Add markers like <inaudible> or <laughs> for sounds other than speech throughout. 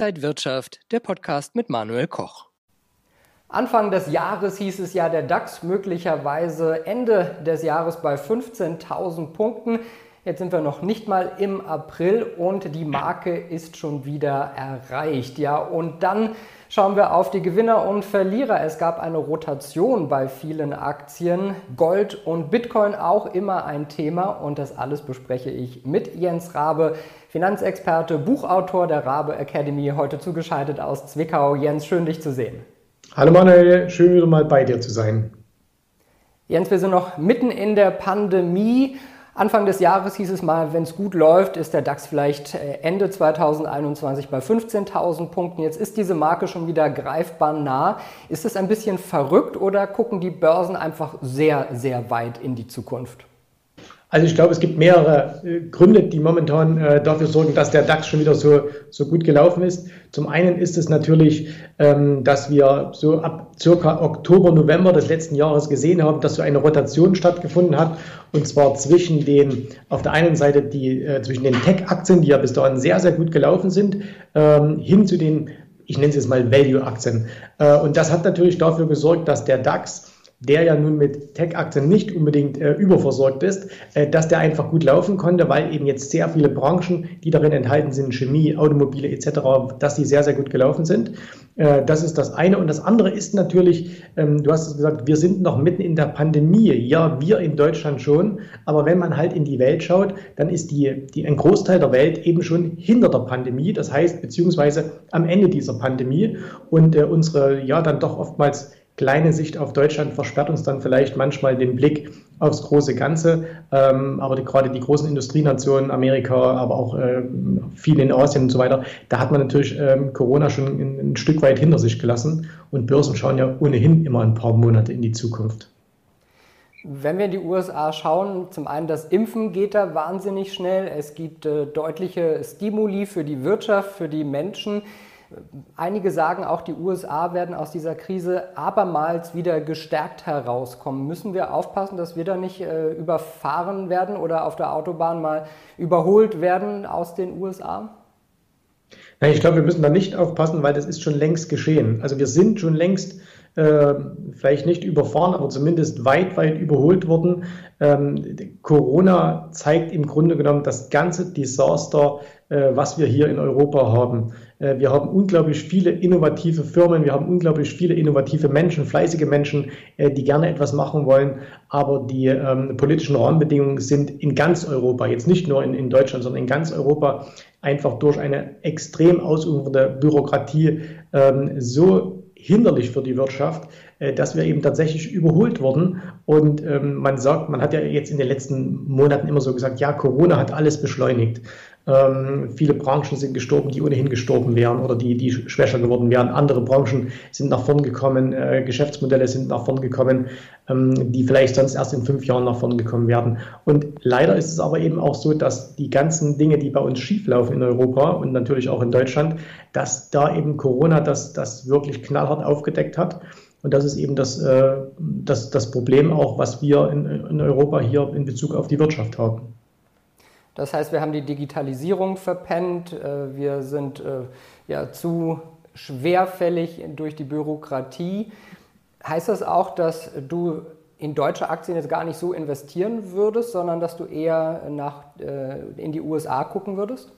Inside Wirtschaft, der Podcast mit Manuel Koch. Anfang des Jahres hieß es ja, der DAX möglicherweise Ende des Jahres bei 15.000 Punkten. Jetzt sind wir noch nicht mal im April und die Marke ist schon wieder erreicht. Ja, und dann schauen wir auf die Gewinner und Verlierer. Es gab eine Rotation bei vielen Aktien. Gold und Bitcoin auch immer ein Thema und das alles bespreche ich mit Jens Rabe, Finanzexperte, Buchautor der Rabe Academy, heute zugeschaltet aus Zwickau. Jens, schön dich zu sehen. Hallo Manuel, schön wieder mal bei dir zu sein. Jens, wir sind noch mitten in der Pandemie Anfang des Jahres hieß es mal, wenn es gut läuft, ist der DAX vielleicht äh, Ende 2021 bei 15.000 Punkten. Jetzt ist diese Marke schon wieder greifbar nah. Ist es ein bisschen verrückt oder gucken die Börsen einfach sehr, sehr weit in die Zukunft? Also ich glaube, es gibt mehrere äh, Gründe, die momentan äh, dafür sorgen, dass der DAX schon wieder so, so gut gelaufen ist. Zum einen ist es natürlich, ähm, dass wir so ab circa Oktober, November des letzten Jahres gesehen haben, dass so eine Rotation stattgefunden hat. Und zwar zwischen den, auf der einen Seite die, äh, zwischen den Tech-Aktien, die ja bis dahin sehr, sehr gut gelaufen sind, ähm, hin zu den, ich nenne es jetzt mal Value-Aktien. Äh, und das hat natürlich dafür gesorgt, dass der DAX der ja nun mit Tech-Aktien nicht unbedingt äh, überversorgt ist, äh, dass der einfach gut laufen konnte, weil eben jetzt sehr viele Branchen, die darin enthalten sind, Chemie, Automobile etc., dass die sehr, sehr gut gelaufen sind. Äh, das ist das eine. Und das andere ist natürlich, ähm, du hast es gesagt, wir sind noch mitten in der Pandemie. Ja, wir in Deutschland schon. Aber wenn man halt in die Welt schaut, dann ist die, die, ein Großteil der Welt eben schon hinter der Pandemie. Das heißt, beziehungsweise am Ende dieser Pandemie. Und äh, unsere, ja, dann doch oftmals kleine Sicht auf Deutschland versperrt uns dann vielleicht manchmal den Blick aufs große Ganze. Ähm, aber die, gerade die großen Industrienationen, Amerika, aber auch äh, viele in Asien und so weiter, da hat man natürlich ähm, Corona schon ein, Stück weit hinter sich gelassen. Und Börsen schauen ja ohnehin immer ein paar Monate in die Zukunft. Wenn wir in die USA schauen, zum einen das Impfen geht da wahnsinnig schnell. Es gibt äh, deutliche Stimuli für die Wirtschaft, für die Menschen. Einige sagen auch, die USA werden aus dieser Krise abermals wieder gestärkt herauskommen. Müssen wir aufpassen, dass wir da nicht äh, überfahren werden oder auf der Autobahn mal überholt werden aus den USA? Nein, ich glaube, wir müssen da nicht aufpassen, weil das ist schon längst geschehen. Also wir sind schon längst äh, vielleicht nicht überfahren, aber zumindest weit, weit überholt worden. Ähm, Corona zeigt im Grunde genommen das ganze Desaster, äh, was wir hier in Europa haben. Äh, wir haben unglaublich viele innovative Firmen, wir haben unglaublich viele innovative Menschen, fleißige Menschen, äh, die gerne etwas machen wollen, aber die ähm, politischen Rahmenbedingungen sind in ganz Europa, jetzt nicht nur in, in Deutschland, sondern in ganz Europa einfach durch eine extrem ausufernde Bürokratie ähm, so hinderlich für die Wirtschaft, äh, dass wir eben tatsächlich überholt wurden. Und ähm, man sagt, man hat ja jetzt in den letzten Monaten immer so gesagt, ja, Corona hat alles beschleunigt. Ähm, viele Branchen sind gestorben, die ohnehin gestorben wären oder die, die schwächer geworden wären. Andere Branchen sind nach vorn gekommen, äh, Geschäftsmodelle sind nach vorn gekommen, ähm, die vielleicht sonst erst in fünf Jahren nach vorn gekommen werden. Und leider ist es aber eben auch so, dass die ganzen Dinge, die bei uns schieflaufen in Europa und natürlich auch in Deutschland, dass da eben Corona das, das wirklich knallhart aufgedeckt hat. Und das ist eben das, äh, das, das Problem auch, was wir in, in Europa hier in Bezug auf die Wirtschaft haben. Das heißt, wir haben die Digitalisierung verpennt, äh, wir sind äh, ja zu schwerfällig durch die Bürokratie. Heißt das auch, dass du in deutsche Aktien jetzt gar nicht so investieren würdest, sondern dass du eher nach, äh, in die USA gucken würdest?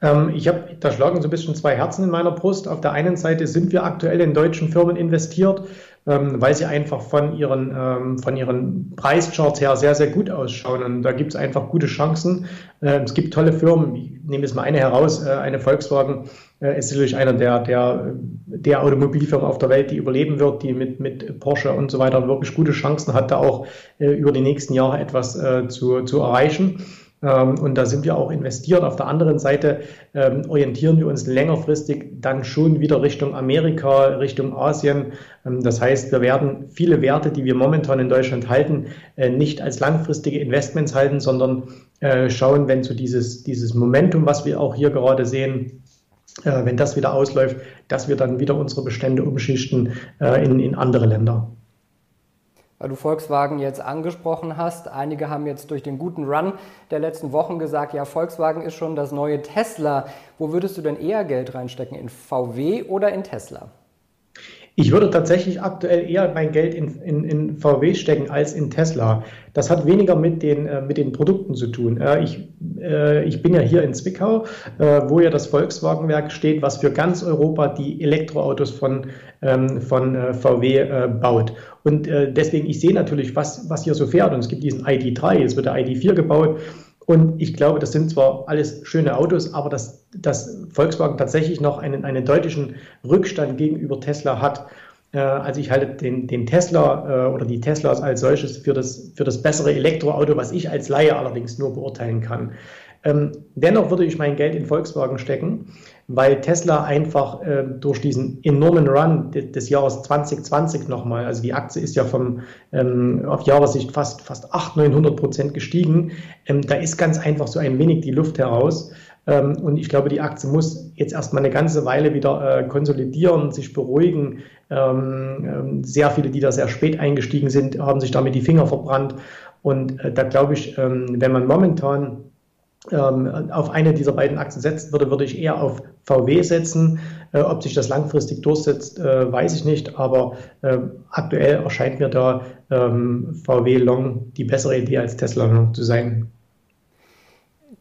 Ähm, ich habe, da schlagen so ein bisschen zwei Herzen in meiner Brust. Auf der einen Seite sind wir aktuell in deutschen Firmen investiert, ähm, weil sie einfach von ihren, ähm, von ihren Preischarts her sehr, sehr gut ausschauen. Und da gibt es einfach gute Chancen. es gibt tolle Firmen. Ich nehme jetzt mal eine heraus. Äh, eine Volkswagen äh, ist sicherlich einer der, der, der Automobilfirmen auf der Welt, die überleben wird, die mit, mit Porsche und so weiter wirklich gute Chancen hat, da auch äh, über die nächsten Jahre etwas zu, zu erreichen. Ähm, und da sind wir auch investiert. Auf der anderen Seite ähm, orientieren wir uns längerfristig dann schon wieder Richtung Amerika, Richtung Asien. Ähm, das heißt, wir werden viele Werte, die wir momentan in Deutschland halten, äh, nicht als langfristige Investments halten, sondern äh, schauen, wenn so dieses, dieses Momentum, was wir auch hier gerade sehen, äh, wenn das wieder ausläuft, dass wir dann wieder unsere Bestände umschichten in, in andere Länder. Weil du Volkswagen jetzt angesprochen hast. Einige haben jetzt durch den guten Run der letzten Wochen gesagt, ja, Volkswagen ist schon das neue Tesla. Wo würdest du denn eher Geld reinstecken? In VW oder in Tesla? Ich würde tatsächlich aktuell eher mein Geld in, in, in VW stecken als in Tesla. Das hat weniger mit den, äh, mit den Produkten zu tun. Äh, ich, äh, ich bin ja hier in Zwickau, äh, wo ja das Volkswagenwerk steht, was für ganz Europa die Elektroautos von, ähm, von äh, VW äh, baut. Und deswegen, ich sehe natürlich, was, was hier so fährt. Und es gibt diesen ID3, jetzt wird der ID4 gebaut. Und ich glaube, das sind zwar alles schöne Autos, aber dass, dass Volkswagen tatsächlich noch einen, einen deutlichen Rückstand gegenüber Tesla hat. Äh, also ich halte den, den Tesla äh, oder die Teslas als solches für das, für das bessere Elektroauto, was ich als Laie allerdings nur beurteilen kann. Ähm, dennoch würde ich mein Geld in Volkswagen stecken, weil Tesla einfach äh, durch diesen enormen Run des, Jahres 2020 nochmal, also die Aktie ist ja vom, ähm, auf Jahressicht fast, fast 800, 900 Prozent gestiegen, ähm, da ist ganz einfach so ein wenig die Luft heraus. Ähm, und ich glaube, die Aktie muss jetzt erstmal eine ganze Weile wieder äh, konsolidieren, sich beruhigen. Ähm, ähm, sehr viele, die da sehr spät eingestiegen sind, haben sich damit die Finger verbrannt. Und äh, da glaube ich, wenn man momentan auf eine dieser beiden Aktien setzen würde, würde ich eher auf VW setzen. Äh, ob sich das langfristig durchsetzt, äh, weiß ich nicht, aber äh, aktuell erscheint mir da ähm, VW Long die bessere Idee als Tesla Long zu sein.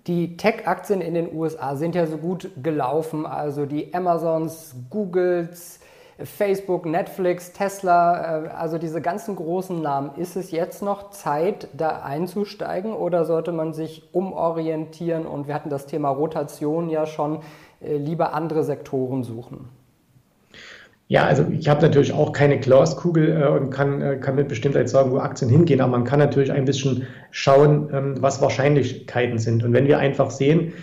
Die Tech-Aktien in den USA sind ja so gut gelaufen, also die Amazons, Googles, Facebook, Netflix, Tesla, äh, also diese ganzen großen Namen. Ist es jetzt noch Zeit, da einzusteigen oder sollte man sich umorientieren? Und wir hatten das Thema Rotation ja schon, äh, lieber andere Sektoren suchen. Ja, also ich habe natürlich auch keine Glaskugel äh, und kann, äh, kann mit Bestimmtheit sagen, wo Aktien hingehen, aber man kann natürlich ein bisschen schauen, ähm, was Wahrscheinlichkeiten sind. Und wenn wir einfach sehen,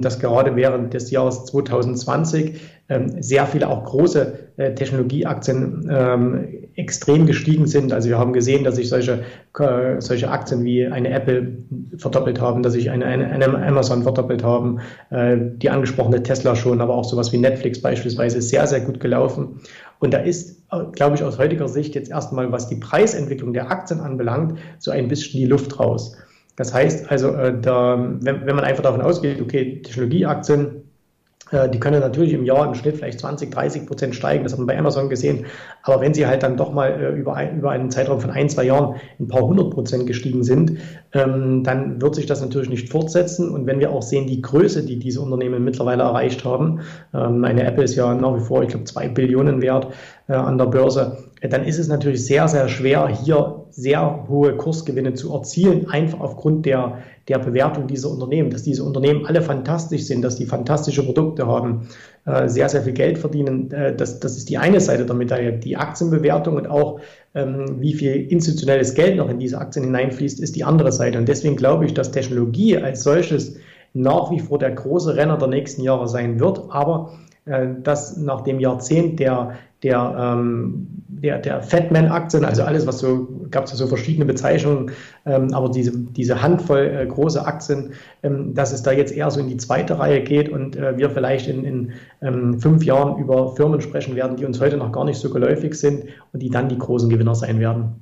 dass gerade während des Jahres 2020 ähm, sehr viele auch große äh, Technologieaktien ähm, extrem gestiegen sind. Also wir haben gesehen, dass sich solche, äh, solche Aktien wie eine Apple verdoppelt haben, dass sich eine, eine, Amazon verdoppelt haben, äh, die angesprochene Tesla schon, aber auch sowas wie Netflix beispielsweise sehr, sehr gut gelaufen. Und da ist, glaube ich, aus heutiger Sicht jetzt erstmal, was die Preisentwicklung der Aktien anbelangt, so ein bisschen die Luft raus. Das heißt also, äh, da, wenn, wenn man einfach davon ausgeht, okay, Technologieaktien, äh, die können natürlich im Jahr im Schnitt vielleicht 20, 30 Prozent steigen. Das hat man bei Amazon gesehen. Aber wenn sie halt dann doch mal äh, über, ein, über einen Zeitraum von ein, zwei Jahren ein paar hundert Prozent gestiegen sind, dann wird sich das natürlich nicht fortsetzen. Und wenn wir auch sehen, die Größe, die diese Unternehmen mittlerweile erreicht haben, ähm, eine Apple ist ja nach wie vor, ich glaube, zwei Billionen wert äh, an der Börse, äh, dann ist es natürlich sehr, sehr schwer, hier sehr hohe Kursgewinne zu erzielen, einfach aufgrund der, der Bewertung dieser Unternehmen, dass diese Unternehmen alle fantastisch sind, dass die fantastische Produkte haben, äh, sehr, sehr viel Geld verdienen. Das, das ist die eine Seite der Medaille. Die Aktienbewertung und auch ähm, wie viel institutionelles Geld noch in diese Aktien hineinfließt, ist die andere Seite. Und deswegen glaube ich, dass Technologie als solches nach wie vor der große Renner der nächsten Jahre sein wird, aber äh, dass nach dem Jahrzehnt der, der, ähm, der, der Fatman-Aktien, also alles, was so, gab es so verschiedene Bezeichnungen, ähm, aber diese, diese Handvoll äh, große Aktien, ähm, dass es da jetzt eher so in die zweite Reihe geht und äh, wir vielleicht in, in ähm, fünf Jahren über Firmen sprechen werden, die uns heute noch gar nicht so geläufig sind und die dann die großen Gewinner sein werden.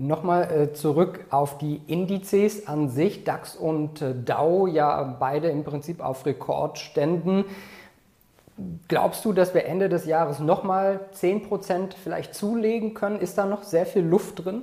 Nochmal äh, zurück auf die Indizes an sich, DAX und äh, DAO, ja beide im Prinzip auf Rekordständen. Glaubst du, dass wir Ende des Jahres nochmal 10% vielleicht zulegen können? Ist da noch sehr viel Luft drin?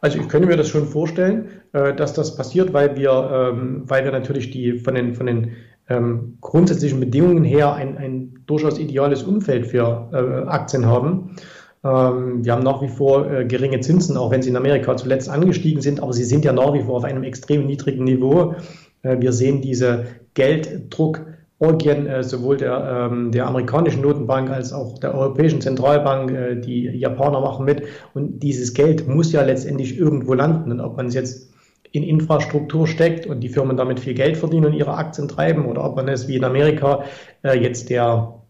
Also ich könnte mir das schon vorstellen, äh, dass das passiert, weil wir, ähm, weil wir natürlich die von den, von den ähm, grundsätzlichen Bedingungen her ein, ein durchaus ideales Umfeld für äh, Aktien haben. Ähm, wir haben nach wie vor äh, geringe Zinsen, auch wenn sie in Amerika zuletzt angestiegen sind, aber sie sind ja nach wie vor auf einem extrem niedrigen Niveau. Wir sehen diese Gelddruck Orgien äh, sowohl der, ähm, der amerikanischen Notenbank als auch der Europäischen Zentralbank, äh, die Japaner machen mit. Und dieses Geld muss ja letztendlich irgendwo landen. Und ob man es jetzt in Infrastruktur steckt und die Firmen damit viel Geld verdienen und ihre Aktien treiben oder ob man es wie in Amerika äh, jetzt der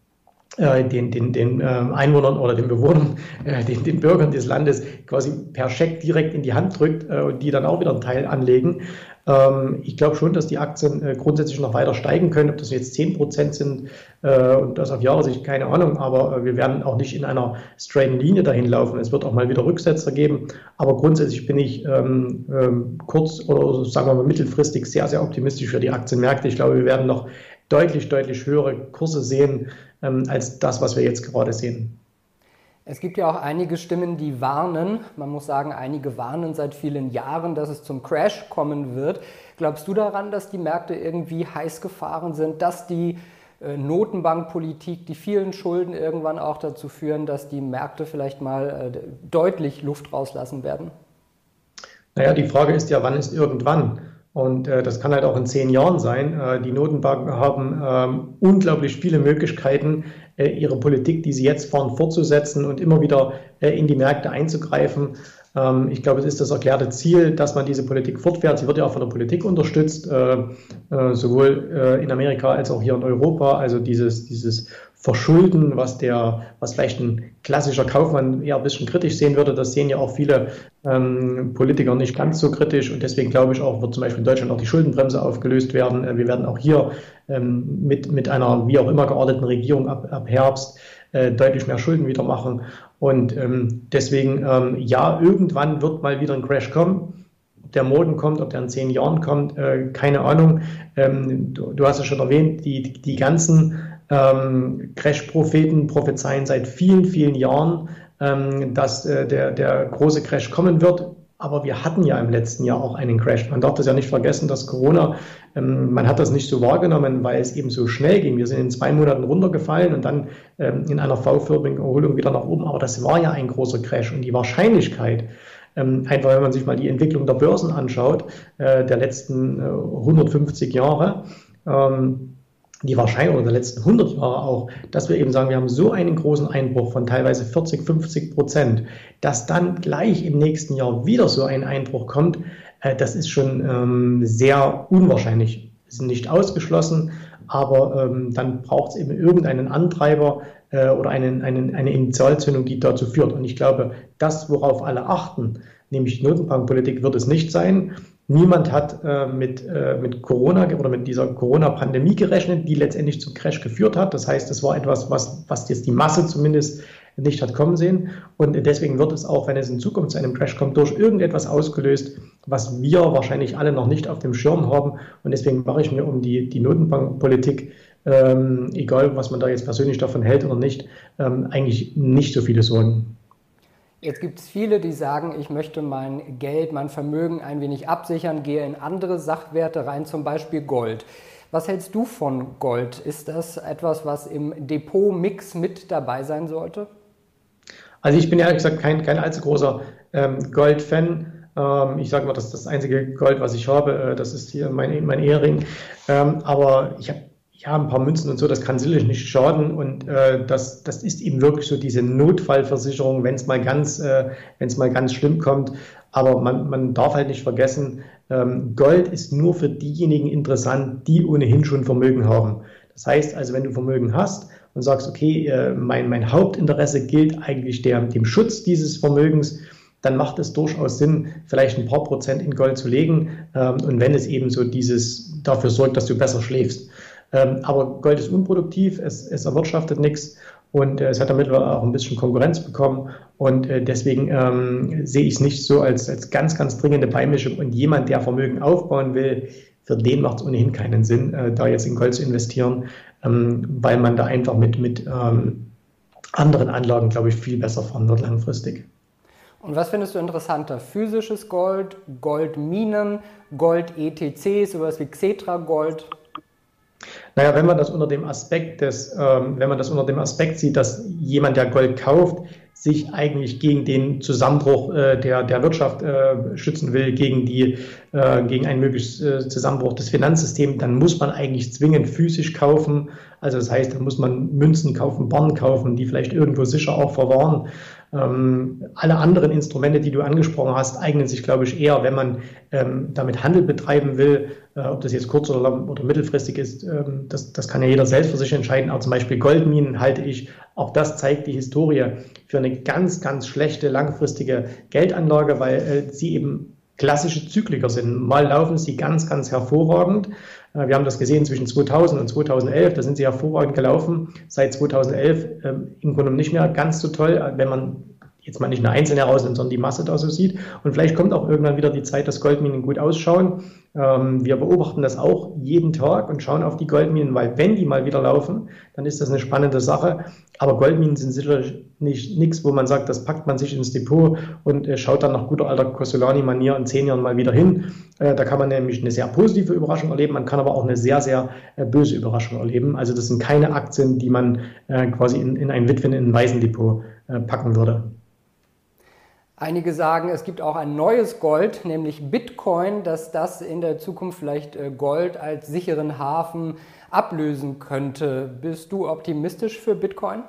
den, den, den äh, Einwohnern oder den Bewohnern, äh, den, den Bürgern des Landes quasi per Scheck direkt in die Hand drückt und die dann auch wieder einen Teil anlegen. Ähm, ich glaube schon, dass die Aktien grundsätzlich noch weiter steigen können. Ob das jetzt 10 Prozent sind und das auf Jahressicht, keine Ahnung. Aber wir werden auch nicht in einer straighten Linie dahin laufen. Es wird auch mal wieder Rücksetzer geben. Aber grundsätzlich bin ich ähm, ähm, kurz oder sagen wir mal mittelfristig sehr, sehr optimistisch für die Aktienmärkte. Ich glaube, wir werden noch deutlich, deutlich höhere Kurse sehen ähm, als das, was wir jetzt gerade sehen. Es gibt ja auch einige Stimmen, die warnen. Man muss sagen, einige warnen seit vielen Jahren, dass es zum Crash kommen wird. Glaubst du daran, dass die Märkte irgendwie heiß gefahren sind, dass die äh, Notenbankpolitik, die vielen Schulden irgendwann auch dazu führen, dass die Märkte vielleicht mal äh, deutlich Luft rauslassen werden? Naja, die Frage ist ja, wann ist irgendwann? Und äh, das kann halt auch in zehn Jahren sein. Äh, die Notenbanken haben ähm, unglaublich viele Möglichkeiten, äh, ihre Politik, die sie jetzt fahren, fortzusetzen und immer wieder äh, in die Märkte einzugreifen. Ähm, ich glaube, es ist das erklärte Ziel, dass man diese Politik fortfährt. Sie wird ja auch von der Politik unterstützt, äh, äh, sowohl in Amerika als auch hier in Europa. Also dieses, dieses Verschulden, was der, was vielleicht ein klassischer Kaufmann eher ein bisschen kritisch sehen würde, das sehen ja auch viele ähm, Politiker nicht ganz so kritisch. Und deswegen glaube ich auch, wird zum Beispiel in Deutschland auch die Schuldenbremse aufgelöst werden. Äh, wir werden auch hier ähm, mit, mit einer wie auch immer geordneten Regierung ab, ab Herbst äh, deutlich mehr Schulden wieder machen. Und ähm, deswegen, ähm, ja, irgendwann wird mal wieder ein Crash kommen Ob der Moden kommt, ob der in zehn Jahren kommt, äh, keine Ahnung. Ähm, du, du, hast es schon erwähnt, die, die, die ganzen ähm, Crash-Propheten prophezeien seit vielen, vielen Jahren, ähm, dass äh, der, der große Crash kommen wird. Aber wir hatten ja im letzten Jahr auch einen Crash. Man darf das ja nicht vergessen, dass Corona, ähm, man hat das nicht so wahrgenommen, weil es eben so schnell ging. Wir sind in zwei Monaten runtergefallen und dann ähm, in einer V-förmigen Erholung wieder nach oben. Aber das war ja ein großer Crash und die Wahrscheinlichkeit, ähm, einfach wenn man sich mal die Entwicklung der Börsen anschaut, äh, der letzten äh, 150 Jahre, ähm, die Wahrscheinlichkeit der letzten 100 Jahre auch, dass wir eben sagen, wir haben so einen großen Einbruch von teilweise 40, 50 Prozent, dass dann gleich im nächsten Jahr wieder so ein Einbruch kommt, äh, das ist schon ähm, sehr unwahrscheinlich. Ist nicht ausgeschlossen, aber ähm, dann braucht es eben irgendeinen Antreiber äh, oder einen, einen, eine Initialzündung, die dazu führt. Und ich glaube, das, worauf alle achten, nämlich die Notenbankpolitik, wird es nicht sein. Niemand hat äh, mit, äh, mit Corona oder mit dieser Corona-Pandemie gerechnet, die letztendlich zum Crash geführt hat. Das heißt, es war etwas, was, was jetzt die Masse zumindest nicht hat kommen sehen. Und deswegen wird es auch, wenn es in Zukunft zu einem Crash kommt, durch irgendetwas ausgelöst, was wir wahrscheinlich alle noch nicht auf dem Schirm haben. Und deswegen mache ich mir um die, die Notenbankpolitik, ähm, egal was man da jetzt persönlich davon hält oder nicht, ähm, eigentlich nicht so viele Sorgen. Jetzt gibt es viele, die sagen, ich möchte mein Geld, mein Vermögen ein wenig absichern, gehe in andere Sachwerte rein, zum Beispiel Gold. Was hältst du von Gold? Ist das etwas, was im Depot-Mix mit dabei sein sollte? Also ich bin ehrlich gesagt kein, kein allzu großer ähm, Gold-Fan. Ähm, ich sage mal, das ist das einzige Gold, was ich habe. Äh, das ist hier mein, mein Ehering. Ähm, aber ich habe ja, ein paar Münzen und so, das kann sicherlich nicht schaden. Und äh, das, das ist eben wirklich so diese Notfallversicherung, wenn es mal ganz, äh, wenn mal ganz schlimm kommt. Aber man, man darf halt nicht vergessen, ähm, Gold ist nur für diejenigen interessant, die ohnehin schon Vermögen haben. Das heißt also, wenn du Vermögen hast und sagst, okay, äh, mein, mein Hauptinteresse gilt eigentlich der, dem Schutz dieses Vermögens, dann macht es durchaus Sinn, vielleicht ein paar Prozent in Gold zu legen. Ähm, und wenn es eben so dieses dafür sorgt, dass du besser schläfst. Ähm, aber Gold ist unproduktiv, es, es erwirtschaftet nichts und äh, es hat damit auch ein bisschen Konkurrenz bekommen. Und äh, deswegen ähm, sehe ich es nicht so als, als ganz, ganz dringende Beimischung. Und jemand, der Vermögen aufbauen will, für den macht es ohnehin keinen Sinn, äh, da jetzt in Gold zu investieren, ähm, weil man da einfach mit, mit ähm, anderen Anlagen, glaube ich, viel besser fahren wird langfristig. Und was findest du interessanter? Physisches Gold, Goldminen, Gold-ETCs, sowas wie Xetra Gold? Naja, wenn man das unter dem Aspekt des, ähm, wenn man das unter dem Aspekt sieht, dass jemand, der Gold kauft, sich eigentlich gegen den Zusammenbruch äh, der, der Wirtschaft äh, schützen will, gegen, die, äh, gegen einen möglichen äh, Zusammenbruch des Finanzsystems, dann muss man eigentlich zwingend physisch kaufen. Also das heißt, dann muss man Münzen kaufen, Barren kaufen, die vielleicht irgendwo sicher auch verwahren. Ähm, alle anderen Instrumente, die du angesprochen hast, eignen sich, glaube ich, eher, wenn man ähm, damit Handel betreiben will, äh, ob das jetzt kurz oder, oder mittelfristig ist, ähm, das, das kann ja jeder selbst für sich entscheiden. Aber zum Beispiel Goldminen halte ich, auch das zeigt die Historie, für eine ganz, ganz schlechte langfristige Geldanlage, weil äh, sie eben klassische Zykliker sind. Mal laufen sie ganz, ganz hervorragend. Wir haben das gesehen zwischen 2000 und 2011, da sind sie hervorragend gelaufen. Seit 2011 ähm, im Grunde nicht mehr ganz so toll, wenn man jetzt mal nicht eine einzelne herausnimmt, sondern die Masse da so sieht. Und vielleicht kommt auch irgendwann wieder die Zeit, dass Goldminen gut ausschauen. Ähm, wir beobachten das auch jeden Tag und schauen auf die Goldminen, weil wenn die mal wieder laufen, dann ist das eine spannende Sache. Aber Goldminen sind sicherlich nicht nichts, wo man sagt, das packt man sich ins Depot und äh, schaut dann nach guter alter Cosolani-Manier in zehn Jahren mal wieder hin. Äh, da kann man nämlich eine sehr positive Überraschung erleben, man kann aber auch eine sehr, sehr äh, böse Überraschung erleben. Also das sind keine Aktien, die man äh, quasi in, in ein Witwen, in ein Waisendepot äh, packen würde. Einige sagen, es gibt auch ein neues Gold, nämlich Bitcoin, dass das in der Zukunft vielleicht äh, Gold als sicheren Hafen ablösen könnte. Bist du optimistisch für Bitcoin?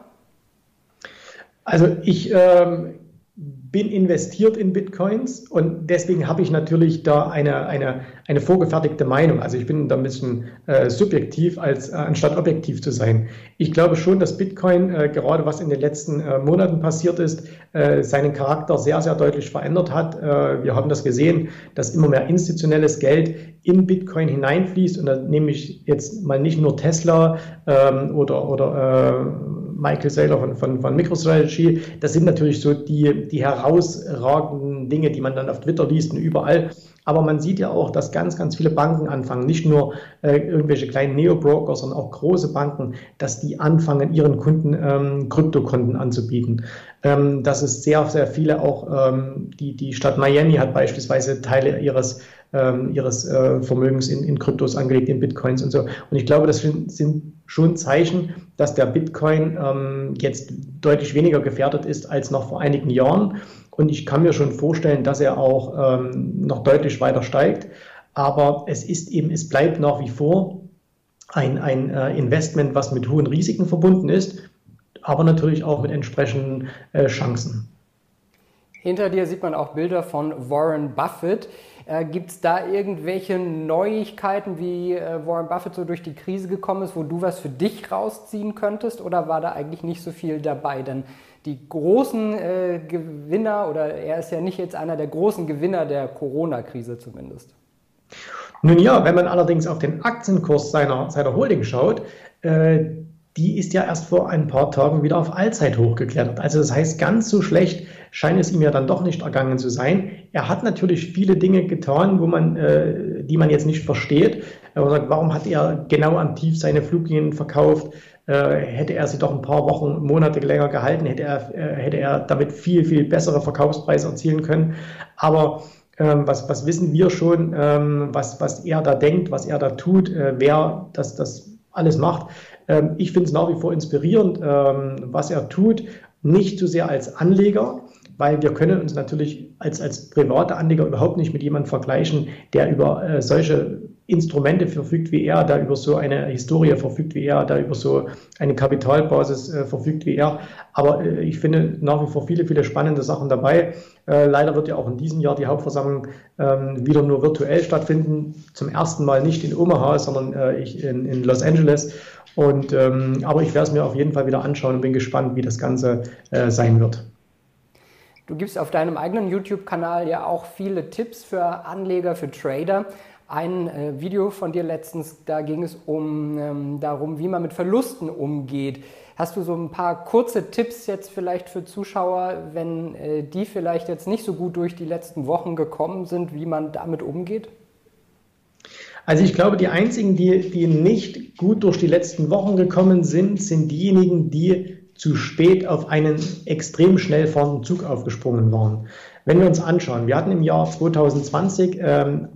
Also ich ähm, bin investiert in Bitcoins und deswegen habe ich natürlich da eine, eine, eine vorgefertigte Meinung. Also ich bin da ein bisschen äh, subjektiv, als äh, anstatt objektiv zu sein. Ich glaube schon, dass Bitcoin, äh, gerade was in den letzten äh, Monaten passiert ist, äh, seinen Charakter sehr, sehr deutlich verändert hat. Äh, wir haben das gesehen, dass immer mehr institutionelles Geld in Bitcoin hineinfließt und da nehme ich jetzt mal nicht nur Tesla ähm, oder, oder Michael Saylor von, von, von MicroStrategy. Das sind natürlich so die, die herausragenden Dinge, die man dann auf Twitter liest und überall. Aber man sieht ja auch, dass ganz, ganz viele Banken anfangen, nicht nur äh, irgendwelche kleinen Neo-Broker, sondern auch große Banken, dass die anfangen, ihren Kunden ähm, Kryptokonten anzubieten. Ähm, dass es sehr, sehr viele auch, ähm, die, die Stadt Miami hat beispielsweise Teile ihres ähm, ihres äh, Vermögens in, in Kryptos angelegt, in Bitcoins und so. Und ich glaube, das sind, sind schon Zeichen, dass der Bitcoin ähm, jetzt deutlich weniger gefährdet ist als noch vor einigen Jahren. Und ich kann mir schon vorstellen, dass er auch ähm, noch deutlich weiter steigt. Aber es ist eben, es bleibt nach wie vor ein, ein äh, Investment, was mit hohen Risiken verbunden ist, aber natürlich auch mit entsprechenden äh, Chancen. Hinter dir sieht man auch Bilder von Warren Buffett. Äh, Gibt es da irgendwelche Neuigkeiten, wie äh, Warren Buffett so durch die Krise gekommen ist, wo du was für dich rausziehen könntest? Oder war da eigentlich nicht so viel dabei? Denn die großen äh, Gewinner, oder er ist ja nicht jetzt einer der großen Gewinner der Corona-Krise zumindest. Nun ja, wenn man allerdings auf den Aktienkurs seiner, seiner Holding schaut, äh, die ist ja erst vor ein paar Tagen wieder auf Allzeit hochgeklettert. Also das heißt, ganz so schlecht scheint es ihm ja dann doch nicht ergangen zu sein. Er hat natürlich viele Dinge getan, wo man, äh, die man jetzt nicht versteht. Er sagt, warum hat er genau am Tief seine Fluglinien verkauft? Äh, hätte er sie doch ein paar Wochen, Monate länger gehalten, hätte er, äh, hätte er damit viel, viel bessere Verkaufspreise erzielen können. Aber ähm, was, was wissen wir schon, ähm, was, was er da denkt, was er da tut, äh, wer das, das alles macht. Ähm, ich finde es nach wie vor inspirierend, ähm, was er tut. Nicht so sehr als Anleger, weil wir können uns natürlich als, als private Anleger überhaupt nicht mit jemandem vergleichen, der über äh, solche Instrumente verfügt wie er, der über so eine Historie verfügt wie er, der über so eine Kapitalbasis äh, verfügt wie er. Aber äh, ich finde nach wie vor viele, viele spannende Sachen dabei. Äh, leider wird ja auch in diesem Jahr die Hauptversammlung ähm, wieder nur virtuell stattfinden. Zum ersten Mal nicht in Omaha, sondern äh, ich in, in, Los Angeles. Und, ähm, aber ich werde es mir auf jeden Fall wieder anschauen und bin gespannt, wie das Ganze äh, sein wird. Du gibst auf deinem eigenen YouTube-Kanal ja auch viele Tipps für Anleger, für Trader. Ein äh, Video von dir letztens, da ging es um ähm, darum, wie man mit Verlusten umgeht. Hast du so ein paar kurze Tipps jetzt vielleicht für Zuschauer, wenn äh, die vielleicht jetzt nicht so gut durch die letzten Wochen gekommen sind, wie man damit umgeht? Also ich glaube, die einzigen, die, die nicht gut durch die letzten Wochen gekommen sind, sind diejenigen, die zu spät auf einen extrem schnell fahrenden Zug aufgesprungen waren. Wenn wir uns anschauen, wir hatten im Jahr 2020 ähm,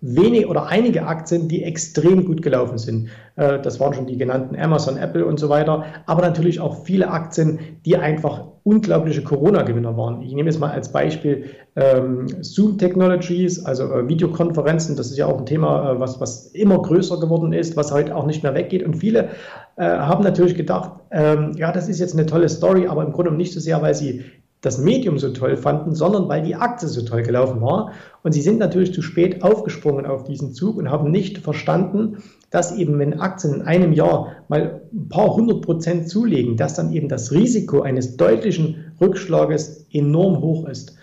wenig oder einige Aktien, die extrem gut gelaufen sind. Äh, das waren schon die genannten Amazon, Apple und so weiter, aber natürlich auch viele Aktien, die einfach unglaubliche Corona-Gewinner waren. Ich nehme jetzt mal als Beispiel ähm, Zoom Technologies, also äh, Videokonferenzen. Das ist ja auch ein Thema, äh, was, was immer größer geworden ist, was heute auch nicht mehr weggeht. Und viele äh, haben natürlich gedacht, ähm, ja, das ist jetzt eine tolle Story, aber im Grunde nicht so sehr, weil sie das Medium so toll fanden, sondern weil die Aktie so toll gelaufen war. Und sie sind natürlich zu spät aufgesprungen auf diesen Zug und haben nicht verstanden, dass eben, wenn Aktien in einem Jahr mal ein paar hundert Prozent zulegen, dass dann eben das Risiko eines deutlichen Rückschlages enorm hoch ist.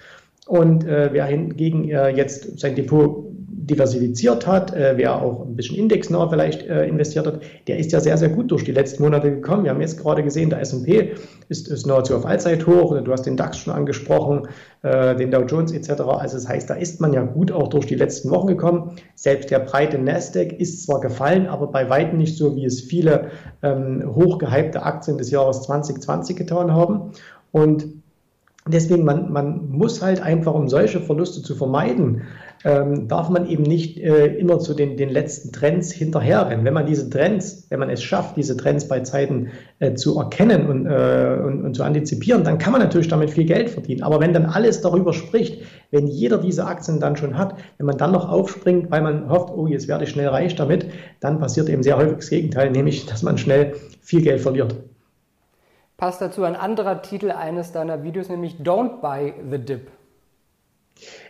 Und äh, wer hingegen äh, jetzt sein Depot diversifiziert hat, äh, wer auch ein bisschen indexnah vielleicht äh, investiert hat, der ist ja sehr, sehr gut durch die letzten Monate gekommen. Wir haben jetzt gerade gesehen, der S&P ist, ist nahezu auf Allzeithoch. Du hast den DAX schon angesprochen, äh, den Dow Jones etc. Also das heißt, da ist man ja gut auch durch die letzten Wochen gekommen. Selbst der breite Nasdaq ist zwar gefallen, aber bei weitem nicht so, wie es viele ähm, hochgehypte Aktien des Jahres 2020 getan haben. Und Deswegen, man, man muss halt einfach, um solche Verluste zu vermeiden, ähm, darf man eben nicht äh, immer zu den, den letzten Trends hinterherrennen. Wenn man diese Trends, wenn man es schafft, diese Trends bei Zeiten äh, zu erkennen und, äh, und, und, zu antizipieren, dann kann man natürlich damit viel Geld verdienen. Aber wenn dann alles darüber spricht, wenn jeder diese Aktien dann schon hat, wenn man dann noch aufspringt, weil man hofft, oh, jetzt werde ich schnell reich damit, dann passiert eben sehr häufig das Gegenteil, nämlich, dass man schnell viel Geld verliert passt dazu ein anderer Titel eines deiner Videos, nämlich Don't Buy the Dip.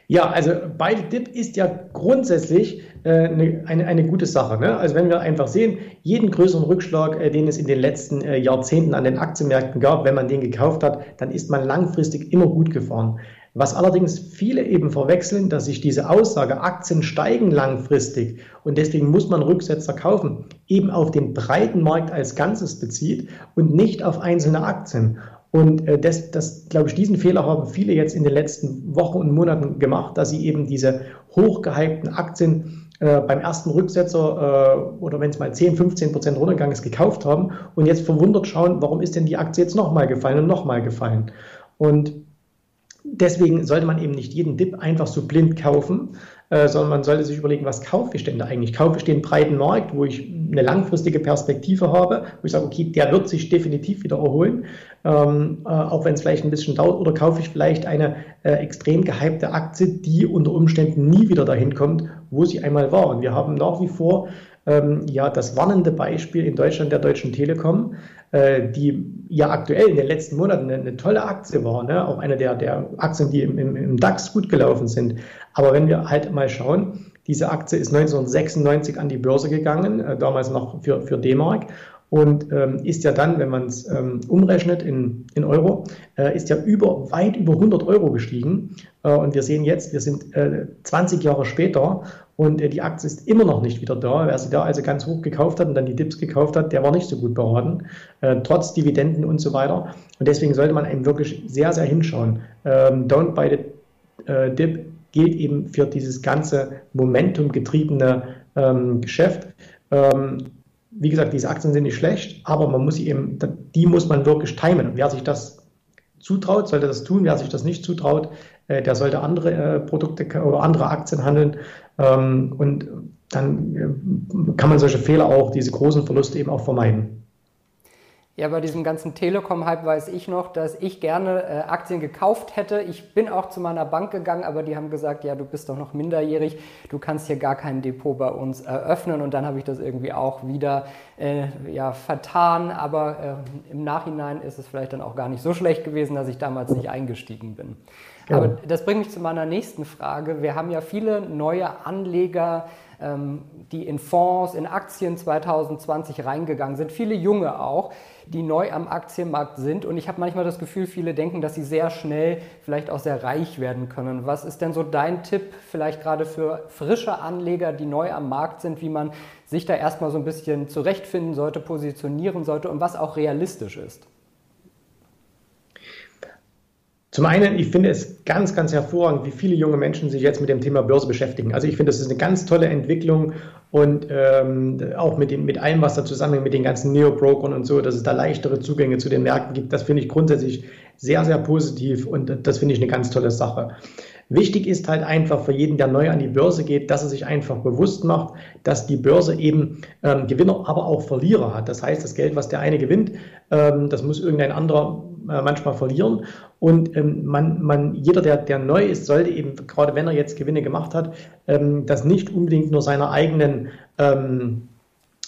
Ja, also Buy the Dip ist ja grundsätzlich äh, eine, eine, eine, gute Sache. Ne? Also wenn wir einfach sehen, jeden größeren Rückschlag, äh, den es in den letzten äh, Jahrzehnten an den Aktienmärkten gab, wenn man den gekauft hat, dann ist man langfristig immer gut gefahren. Was allerdings viele eben verwechseln, dass sich diese Aussage, Aktien steigen langfristig und deswegen muss man Rücksetzer kaufen, eben auf den breiten Markt als Ganzes bezieht und nicht auf einzelne Aktien. Und äh, das, das, glaube ich, diesen Fehler haben viele jetzt in den letzten Wochen und Monaten gemacht, dass sie eben diese hochgehypten Aktien äh, beim ersten Rücksetzer äh, oder wenn es mal 10, 15 Prozent runtergegangen ist, gekauft haben und jetzt verwundert schauen, warum ist denn die Aktie jetzt nochmal gefallen und nochmal gefallen. Und deswegen sollte man eben nicht jeden Dip einfach so blind kaufen, äh, sondern man sollte sich überlegen, was kaufe ich denn da eigentlich? Kaufe ich den breiten Markt, wo ich eine langfristige Perspektive habe, wo ich sage, okay, der wird sich definitiv wieder erholen, ähm, äh, auch wenn es vielleicht ein bisschen dauert, oder kaufe ich vielleicht eine äh, extrem gehypte Aktie, die unter Umständen nie wieder dahin kommt, wo sie einmal war. Und wir haben nach wie vor ähm, ja das warnende Beispiel in Deutschland der Deutschen Telekom, die ja aktuell in den letzten Monaten eine, eine tolle Aktie war, ne? auch eine der, der Aktien, die im, im, im DAX gut gelaufen sind. Aber wenn wir halt mal schauen, diese Aktie ist 1996 an die Börse gegangen, äh, damals noch für, für D-Mark und ähm, ist ja dann, wenn man es ähm, umrechnet in, in Euro, äh, ist ja über, weit über 100 Euro gestiegen. Äh, und wir sehen jetzt, wir sind äh, 20 Jahre später und äh, die Aktie ist immer noch nicht wieder da. Wer sie da also ganz hoch gekauft hat und dann die Dips gekauft hat, der war nicht so gut beraten, äh, trotz Dividenden und so weiter. Und deswegen sollte man eben wirklich sehr, sehr hinschauen. Ähm, don't buy the äh, dip gilt eben für dieses ganze Momentum getriebene ähm, Geschäft. Wie gesagt, diese Aktien sind nicht schlecht, aber man muss sie eben, die muss man wirklich timen. Wer sich das zutraut, sollte das tun. Wer sich das nicht zutraut, äh, der sollte andere äh, Produkte oder andere Aktien handeln. Ähm, und dann äh, kann man solche Fehler auch, diese großen Verluste eben auch vermeiden. Ja, bei diesem ganzen Telekom-Hype weiß ich noch, dass ich gerne äh, Aktien gekauft hätte. Ich bin auch zu meiner Bank gegangen, aber die haben gesagt, ja, du bist doch noch minderjährig, du kannst hier gar kein Depot bei uns eröffnen. Und dann habe ich das irgendwie auch wieder äh, ja, vertan. Aber äh, im Nachhinein ist es vielleicht dann auch gar nicht so schlecht gewesen, dass ich damals nicht eingestiegen bin. Ja. Aber das bringt mich zu meiner nächsten Frage. Wir haben ja viele neue Anleger, die in Fonds, in Aktien 2020 reingegangen sind, viele junge auch, die neu am Aktienmarkt sind. Und ich habe manchmal das Gefühl, viele denken, dass sie sehr schnell vielleicht auch sehr reich werden können. Was ist denn so dein Tipp vielleicht gerade für frische Anleger, die neu am Markt sind, wie man sich da erstmal so ein bisschen zurechtfinden sollte, positionieren sollte und was auch realistisch ist? Zum einen, ich finde es ganz, ganz hervorragend, wie viele junge Menschen sich jetzt mit dem Thema Börse beschäftigen. Also ich finde, das ist eine ganz tolle Entwicklung und ähm, auch mit, dem, mit allem, was da zusammenhängt, mit den ganzen Neo-Brokern und so, dass es da leichtere Zugänge zu den Märkten gibt, das finde ich grundsätzlich sehr, sehr positiv und das finde ich eine ganz tolle Sache. Wichtig ist halt einfach für jeden, der neu an die Börse geht, dass er sich einfach bewusst macht, dass die Börse eben ähm, Gewinner, aber auch Verlierer hat. Das heißt, das Geld, was der eine gewinnt, ähm, das muss irgendein anderer äh, manchmal verlieren. Und ähm, man, man, jeder, der, der neu ist, sollte eben, gerade wenn er jetzt Gewinne gemacht hat, ähm, das nicht unbedingt nur seiner eigenen ähm,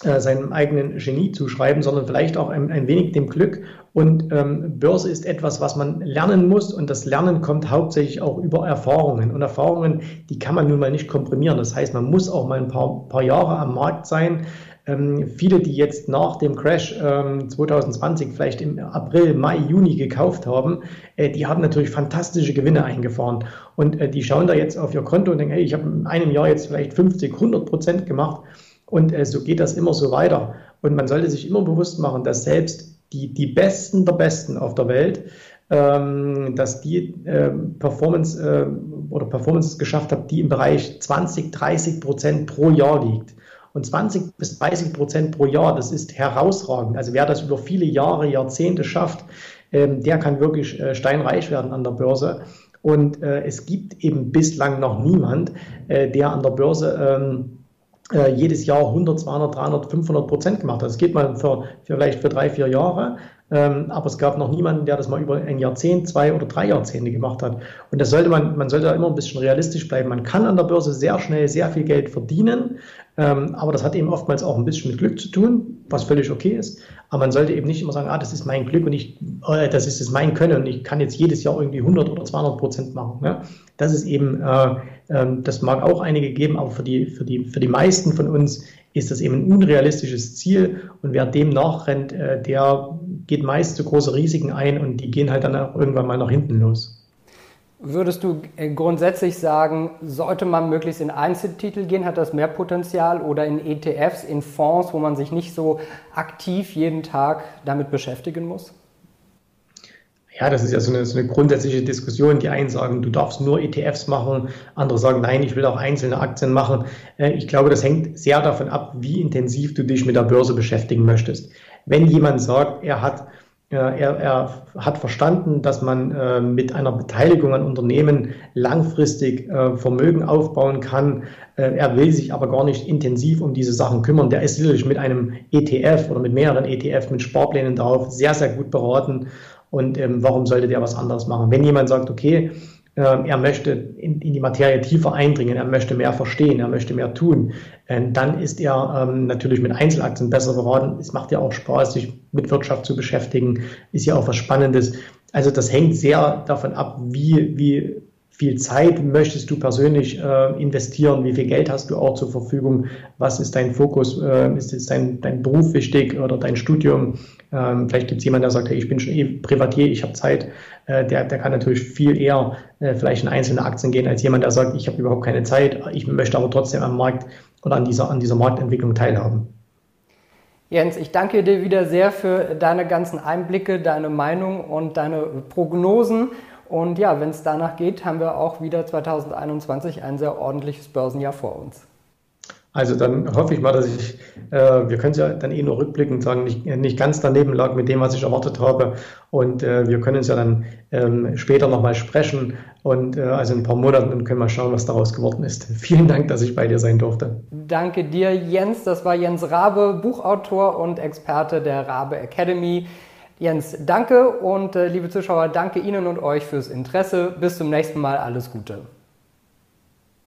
äh, seinem eigenen Genie zuschreiben, sondern vielleicht auch ein, ein wenig dem Glück. Und ähm, Börse ist etwas, was man lernen muss und das Lernen kommt hauptsächlich auch über Erfahrungen. Und Erfahrungen, die kann man nun mal nicht komprimieren. Das heißt, man muss auch mal ein paar, paar Jahre am Markt sein. Ähm, viele, die jetzt nach dem Crash ähm, 2020 vielleicht im April, Mai, Juni gekauft haben, äh, die haben natürlich fantastische Gewinne eingefahren. Und äh, die schauen da jetzt auf ihr Konto und denken, hey, ich habe in einem Jahr jetzt vielleicht 50, 100 Prozent gemacht. Und äh, so geht das immer so weiter. Und man sollte sich immer bewusst machen, dass selbst die, die Besten der Besten auf der Welt, ähm, dass die äh, Performance äh, oder Performances geschafft haben, die im Bereich 20, 30 Prozent pro Jahr liegt. Und 20 bis 30 Prozent pro Jahr, das ist herausragend. Also wer das über viele Jahre, Jahrzehnte schafft, ähm, der kann wirklich äh, steinreich werden an der Börse. Und äh, es gibt eben bislang noch niemand, äh, der an der Börse ähm, äh, jedes Jahr 100, 200, 300, 500 Prozent gemacht. Das geht mal für, vielleicht für drei, vier Jahre, aber es gab noch niemanden, der das mal über ein Jahrzehnt, zwei oder drei Jahrzehnte gemacht hat. Und das sollte man, man sollte immer ein bisschen realistisch bleiben. Man kann an der Börse sehr schnell sehr viel Geld verdienen, ähm, aber das hat eben oftmals auch ein bisschen mit Glück zu tun, was völlig okay ist. Aber man sollte eben nicht immer sagen, ah, das ist mein Glück und ich, äh, das ist mein Können und ich kann jetzt jedes Jahr irgendwie 100 oder 200 Prozent machen. Ne? Das ist eben, äh, äh, das mag auch einige geben, aber für die, für die, für die meisten von uns ist das eben ein unrealistisches Ziel und wer dem nachrennt, äh, der geht meist zu große Risiken ein und die gehen halt dann auch irgendwann mal nach hinten los. Würdest du äh, grundsätzlich sagen, sollte man möglichst in Einzeltitel gehen, hat das mehr Potenzial oder in ETFs, in Fonds, wo man sich nicht so aktiv jeden Tag damit beschäftigen muss? Ja, das ist ja so eine, so eine, grundsätzliche Diskussion. Die einen sagen, du darfst nur ETFs machen, andere sagen, nein, ich will auch einzelne Aktien machen. Äh, ich glaube, das hängt sehr davon ab, wie intensiv du dich mit der Börse beschäftigen möchtest. Wenn jemand sagt, er hat, äh, er, er hat verstanden, dass man äh, mit einer Beteiligung an Unternehmen langfristig Vermögen aufbauen kann, er will sich aber gar nicht intensiv um diese Sachen kümmern, der ist sicherlich mit einem ETF oder mit mehreren ETF, mit Sparplänen darauf sehr, sehr gut beraten und ähm, warum sollte der was anderes machen? Wenn jemand sagt, okay, äh, er möchte in, in, die Materie tiefer eindringen, er möchte mehr verstehen, er möchte mehr tun, äh, dann ist er ähm, natürlich mit Einzelaktien besser beraten. Es macht ja auch Spaß, sich mit Wirtschaft zu beschäftigen, ist ja auch was Spannendes. Also das hängt sehr davon ab, wie, wie viel Zeit möchtest du persönlich äh, investieren? Wie viel Geld hast du auch zur Verfügung? Was ist dein Fokus? Äh, ist es dein, dein Beruf wichtig oder dein Studium? Ähm, vielleicht gibt es jemanden, der sagt, hey, ich bin schon eh Privatier, ich habe Zeit. Äh, der, der kann natürlich viel eher äh, vielleicht in einzelne Aktien gehen, als jemand, der sagt, ich habe überhaupt keine Zeit, ich möchte aber trotzdem am Markt oder an dieser, an dieser Marktentwicklung teilhaben. Jens, ich danke dir wieder sehr für deine ganzen Einblicke, deine Meinung und deine Prognosen. Und ja, wenn es danach geht, haben wir auch wieder 2021 ein sehr ordentliches Börsenjahr vor uns. Also dann hoffe ich mal, dass ich, äh, wir können es ja dann eh nur rückblickend sagen, nicht, nicht ganz daneben lag mit dem, was ich erwartet habe. Und äh, wir können uns ja dann ähm, später nochmal sprechen und äh, also in ein paar Monaten und können mal schauen, was daraus geworden ist. <laughs> Vielen Dank, dass ich bei dir sein durfte. Danke dir, Jens. Das war Jens Rabe, Buchautor und Experte der Rabe Academy. Jens, danke und äh, liebe Zuschauer, danke Ihnen und euch fürs Interesse. Bis zum nächsten Mal. Alles Gute.